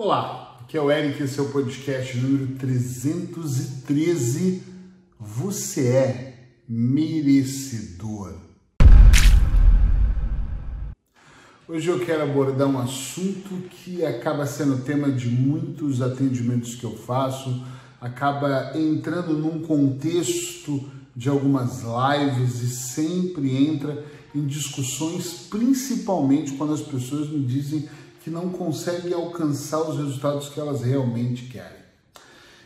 Olá, aqui é o Eric, esse é o podcast número 313. Você é merecedor. Hoje eu quero abordar um assunto que acaba sendo tema de muitos atendimentos que eu faço, acaba entrando num contexto de algumas lives e sempre entra em discussões, principalmente quando as pessoas me dizem que não conseguem alcançar os resultados que elas realmente querem.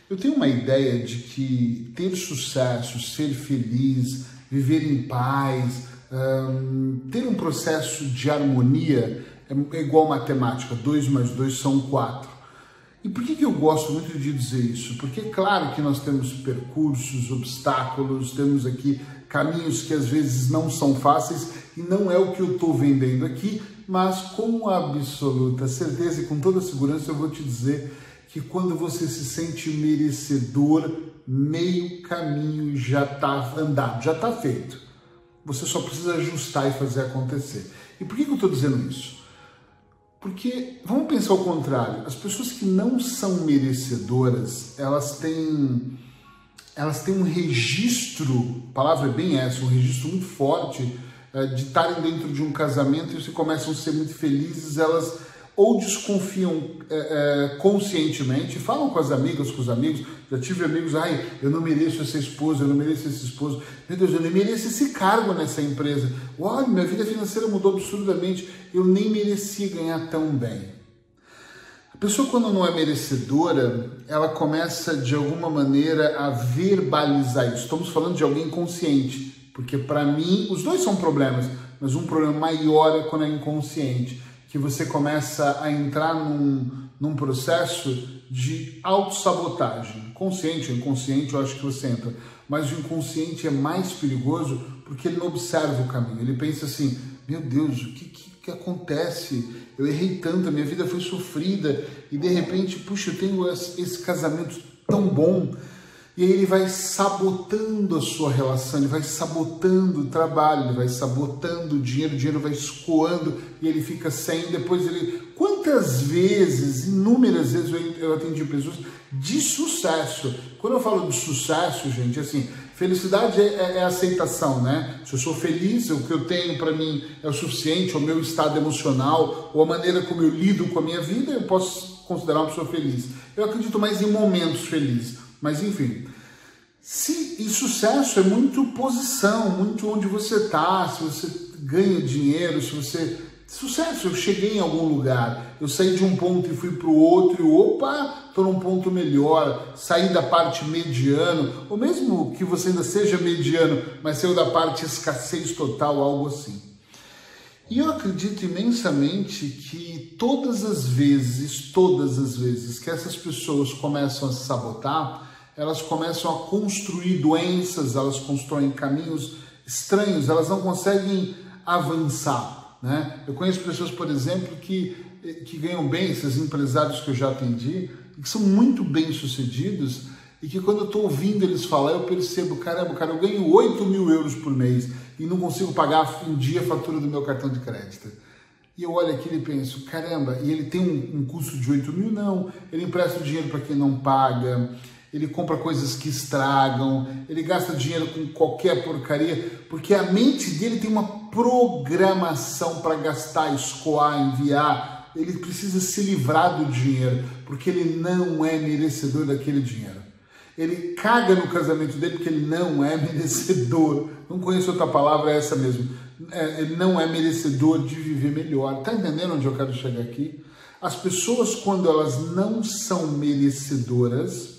Eu tenho uma ideia de que ter sucesso, ser feliz, viver em paz, ter um processo de harmonia é igual matemática, 2 mais 2 são 4. E por que, que eu gosto muito de dizer isso? Porque é claro que nós temos percursos, obstáculos, temos aqui caminhos que às vezes não são fáceis e não é o que eu estou vendendo aqui, mas com absoluta certeza e com toda segurança eu vou te dizer que quando você se sente merecedor, meio caminho já está andado, já está feito. Você só precisa ajustar e fazer acontecer. E por que, eu estou dizendo isso? Porque vamos pensar o contrário. As pessoas que não são merecedoras, elas têm elas têm um registro, a palavra é bem essa, um registro muito forte eh, de estarem dentro de um casamento e se começam a ser muito felizes, elas ou desconfiam é, é, conscientemente, falam com as amigas, com os amigos. Já tive amigos, ai, eu não mereço essa esposa, eu não mereço esse esposo. Meu Deus, eu nem mereço esse cargo nessa empresa. Olha, minha vida financeira mudou absurdamente, eu nem merecia ganhar tão bem. Pessoa, quando não é merecedora, ela começa de alguma maneira a verbalizar isso. Estamos falando de alguém consciente, porque para mim, os dois são problemas, mas um problema maior é quando é inconsciente que você começa a entrar num, num processo de autossabotagem. Consciente ou inconsciente, eu acho que você entra. Mas o inconsciente é mais perigoso porque ele não observa o caminho. Ele pensa assim: meu Deus, o que, que, que acontece? Eu errei tanto, a minha vida foi sofrida e de repente, puxa, eu tenho esse, casamento tão bom e aí ele vai sabotando a sua relação, ele vai sabotando o trabalho, ele vai sabotando o dinheiro, o dinheiro vai escoando e ele fica sem. Depois ele. Quantas vezes, inúmeras vezes eu atendi pessoas de sucesso. Quando eu falo de sucesso, gente, assim, felicidade é, é, é aceitação, né? Se eu sou feliz, o que eu tenho para mim é o suficiente, o meu estado emocional, ou a maneira como eu lido com a minha vida, eu posso considerar uma pessoa feliz. Eu acredito mais em momentos felizes. Mas enfim, se, e sucesso é muito posição, muito onde você está, se você ganha dinheiro, se você. Sucesso, eu cheguei em algum lugar, eu saí de um ponto e fui para o outro, e opa, estou num ponto melhor, saí da parte mediano, ou mesmo que você ainda seja mediano, mas saiu da parte escassez total, algo assim. E eu acredito imensamente que todas as vezes, todas as vezes que essas pessoas começam a se sabotar, elas começam a construir doenças, elas constroem caminhos estranhos, elas não conseguem avançar. Né? Eu conheço pessoas, por exemplo, que, que ganham bem, esses empresários que eu já atendi, que são muito bem sucedidos e que quando eu estou ouvindo eles falar, eu percebo, caramba, cara, eu ganho 8 mil euros por mês e não consigo pagar em dia a fatura do meu cartão de crédito. E eu olho aquilo e penso, caramba, e ele tem um, um custo de 8 mil? Não, ele empresta o dinheiro para quem não paga, ele compra coisas que estragam, ele gasta dinheiro com qualquer porcaria, porque a mente dele tem uma programação para gastar, escoar, enviar. Ele precisa se livrar do dinheiro, porque ele não é merecedor daquele dinheiro. Ele caga no casamento dele porque ele não é merecedor. Não conheço outra palavra, é essa mesmo. É, ele não é merecedor de viver melhor. Tá entendendo onde eu quero chegar aqui? As pessoas, quando elas não são merecedoras,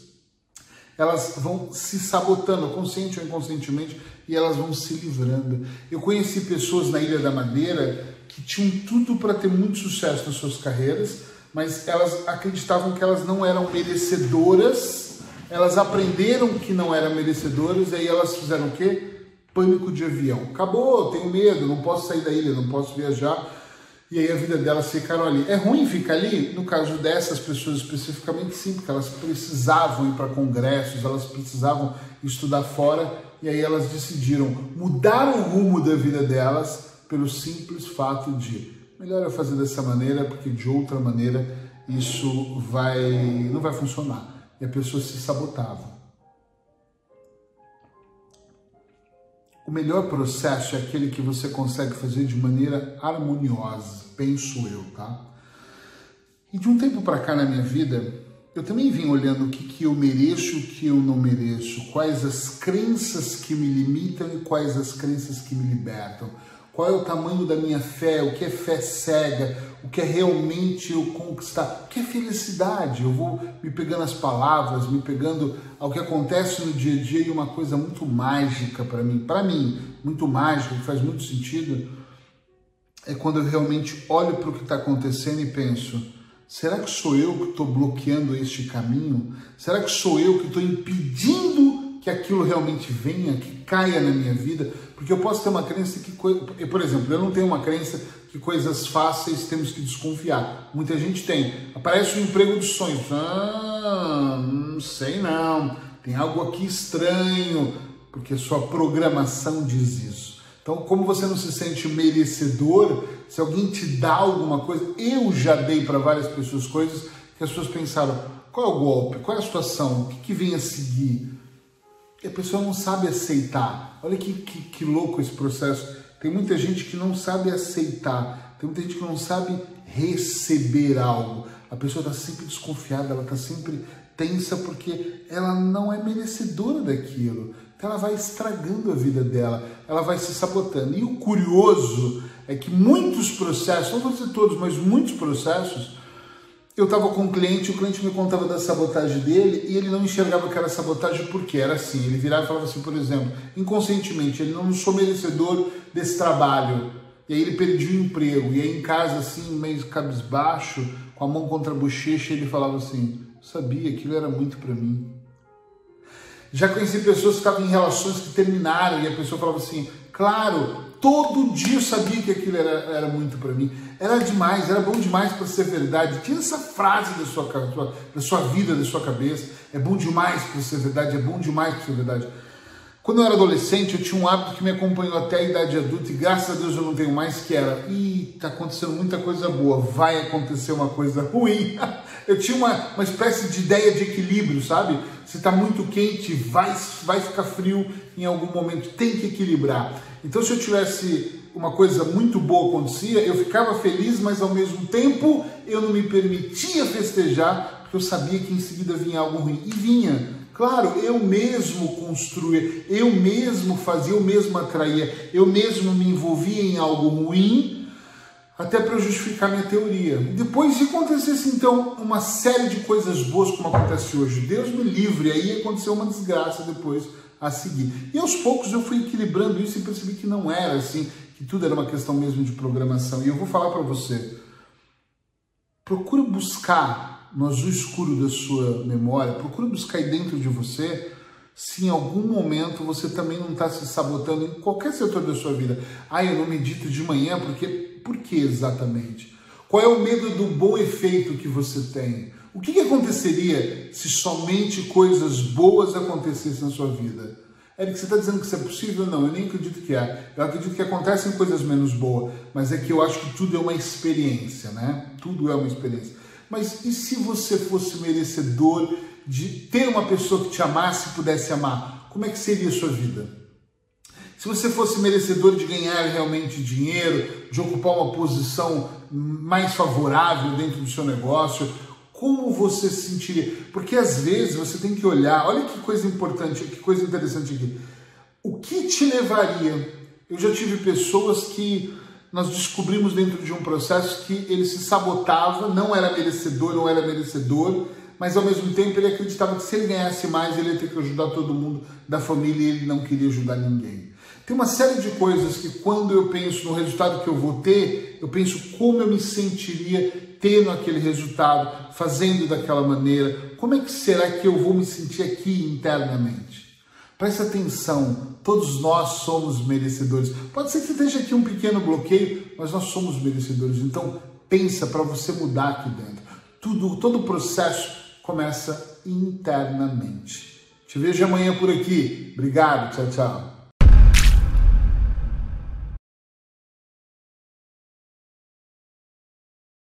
elas vão se sabotando, consciente ou inconscientemente, e elas vão se livrando. Eu conheci pessoas na Ilha da Madeira que tinham tudo para ter muito sucesso nas suas carreiras, mas elas acreditavam que elas não eram merecedoras, elas aprenderam que não eram merecedoras, e aí elas fizeram o quê? Pânico de avião. Acabou, tenho medo, não posso sair da ilha, não posso viajar e aí a vida delas ficaram ali. É ruim ficar ali? No caso dessas pessoas especificamente, sim, porque elas precisavam ir para congressos, elas precisavam estudar fora, e aí elas decidiram mudar o rumo da vida delas pelo simples fato de melhor eu fazer dessa maneira, porque de outra maneira isso vai não vai funcionar. E a pessoa se sabotava. O melhor processo é aquele que você consegue fazer de maneira harmoniosa, penso eu, tá? E de um tempo para cá na minha vida, eu também vim olhando o que, que eu mereço e o que eu não mereço, quais as crenças que me limitam e quais as crenças que me libertam, qual é o tamanho da minha fé, o que é fé cega, o que é realmente eu conquistar, o que é felicidade. Eu vou me pegando as palavras, me pegando ao que acontece no dia a dia e uma coisa muito mágica para mim, para mim, muito mágica, que faz muito sentido, é quando eu realmente olho para o que está acontecendo e penso Será que sou eu que estou bloqueando este caminho? Será que sou eu que estou impedindo que aquilo realmente venha, que caia na minha vida? Porque eu posso ter uma crença que, por exemplo, eu não tenho uma crença que coisas fáceis temos que desconfiar. Muita gente tem. Aparece o um emprego dos sonhos. Ah, não sei não. Tem algo aqui estranho, porque sua programação diz isso. Então, como você não se sente merecedor, se alguém te dá alguma coisa, eu já dei para várias pessoas coisas que as pessoas pensaram: qual é o golpe, qual é a situação, o que, que vem a seguir? A pessoa não sabe aceitar. Olha que, que, que louco esse processo. Tem muita gente que não sabe aceitar, tem muita gente que não sabe receber algo. A pessoa está sempre desconfiada, ela está sempre tensa porque ela não é merecedora daquilo. Então ela vai estragando a vida dela, ela vai se sabotando. E o curioso é que muitos processos, não vou dizer todos, mas muitos processos, eu estava com um cliente, o cliente me contava da sabotagem dele e ele não enxergava que era sabotagem porque era assim. Ele virava e falava assim, por exemplo, inconscientemente, ele não sou merecedor desse trabalho. E aí ele perdia o emprego. E aí em casa, assim, meio cabisbaixo, com a mão contra a bochecha, ele falava assim: sabia, aquilo era muito para mim. Já conheci pessoas que estavam em relações que terminaram e a pessoa falava assim: claro, todo dia eu sabia que aquilo era, era muito para mim. Era demais, era bom demais para ser verdade. Tira essa frase da sua, da sua vida, da sua cabeça. É bom demais para ser verdade, é bom demais para ser verdade. Quando eu era adolescente, eu tinha um hábito que me acompanhou até a idade adulta e graças a Deus eu não tenho mais, que era, ih, tá acontecendo muita coisa boa, vai acontecer uma coisa ruim. Eu tinha uma, uma espécie de ideia de equilíbrio, sabe? Se está muito quente, vai, vai ficar frio em algum momento, tem que equilibrar. Então, se eu tivesse uma coisa muito boa acontecia, eu ficava feliz, mas ao mesmo tempo eu não me permitia festejar, porque eu sabia que em seguida vinha algo ruim. E vinha. Claro, eu mesmo construía, eu mesmo fazia, eu mesmo atraía, eu mesmo me envolvia em algo ruim até para justificar minha teoria. Depois, se acontecesse então uma série de coisas boas como acontece hoje, Deus me livre, aí aconteceu uma desgraça depois a seguir. E aos poucos eu fui equilibrando isso e percebi que não era assim, que tudo era uma questão mesmo de programação. E eu vou falar para você, procura buscar no azul escuro da sua memória, procura buscar aí dentro de você se em algum momento você também não está se sabotando em qualquer setor da sua vida. Ah, eu não medito de manhã porque por que exatamente? Qual é o medo do bom efeito que você tem? O que, que aconteceria se somente coisas boas acontecessem na sua vida? Eric, você está dizendo que isso é possível? Não, eu nem acredito que é. Eu acredito que acontecem coisas menos boas, mas é que eu acho que tudo é uma experiência, né? Tudo é uma experiência. Mas e se você fosse merecedor de ter uma pessoa que te amasse e pudesse amar? Como é que seria a sua vida? Se você fosse merecedor de ganhar realmente dinheiro, de ocupar uma posição mais favorável dentro do seu negócio, como você se sentiria? Porque às vezes você tem que olhar, olha que coisa importante, que coisa interessante aqui. O que te levaria? Eu já tive pessoas que nós descobrimos dentro de um processo que ele se sabotava, não era merecedor, não era merecedor, mas ao mesmo tempo ele acreditava que se ele ganhasse mais, ele ia ter que ajudar todo mundo da família e ele não queria ajudar ninguém. Tem uma série de coisas que quando eu penso no resultado que eu vou ter, eu penso como eu me sentiria tendo aquele resultado, fazendo daquela maneira, como é que será que eu vou me sentir aqui internamente? Preste atenção, todos nós somos merecedores. Pode ser que esteja aqui um pequeno bloqueio, mas nós somos merecedores. Então pensa para você mudar aqui dentro. Tudo, todo o processo começa internamente. Te vejo amanhã por aqui. Obrigado, tchau, tchau.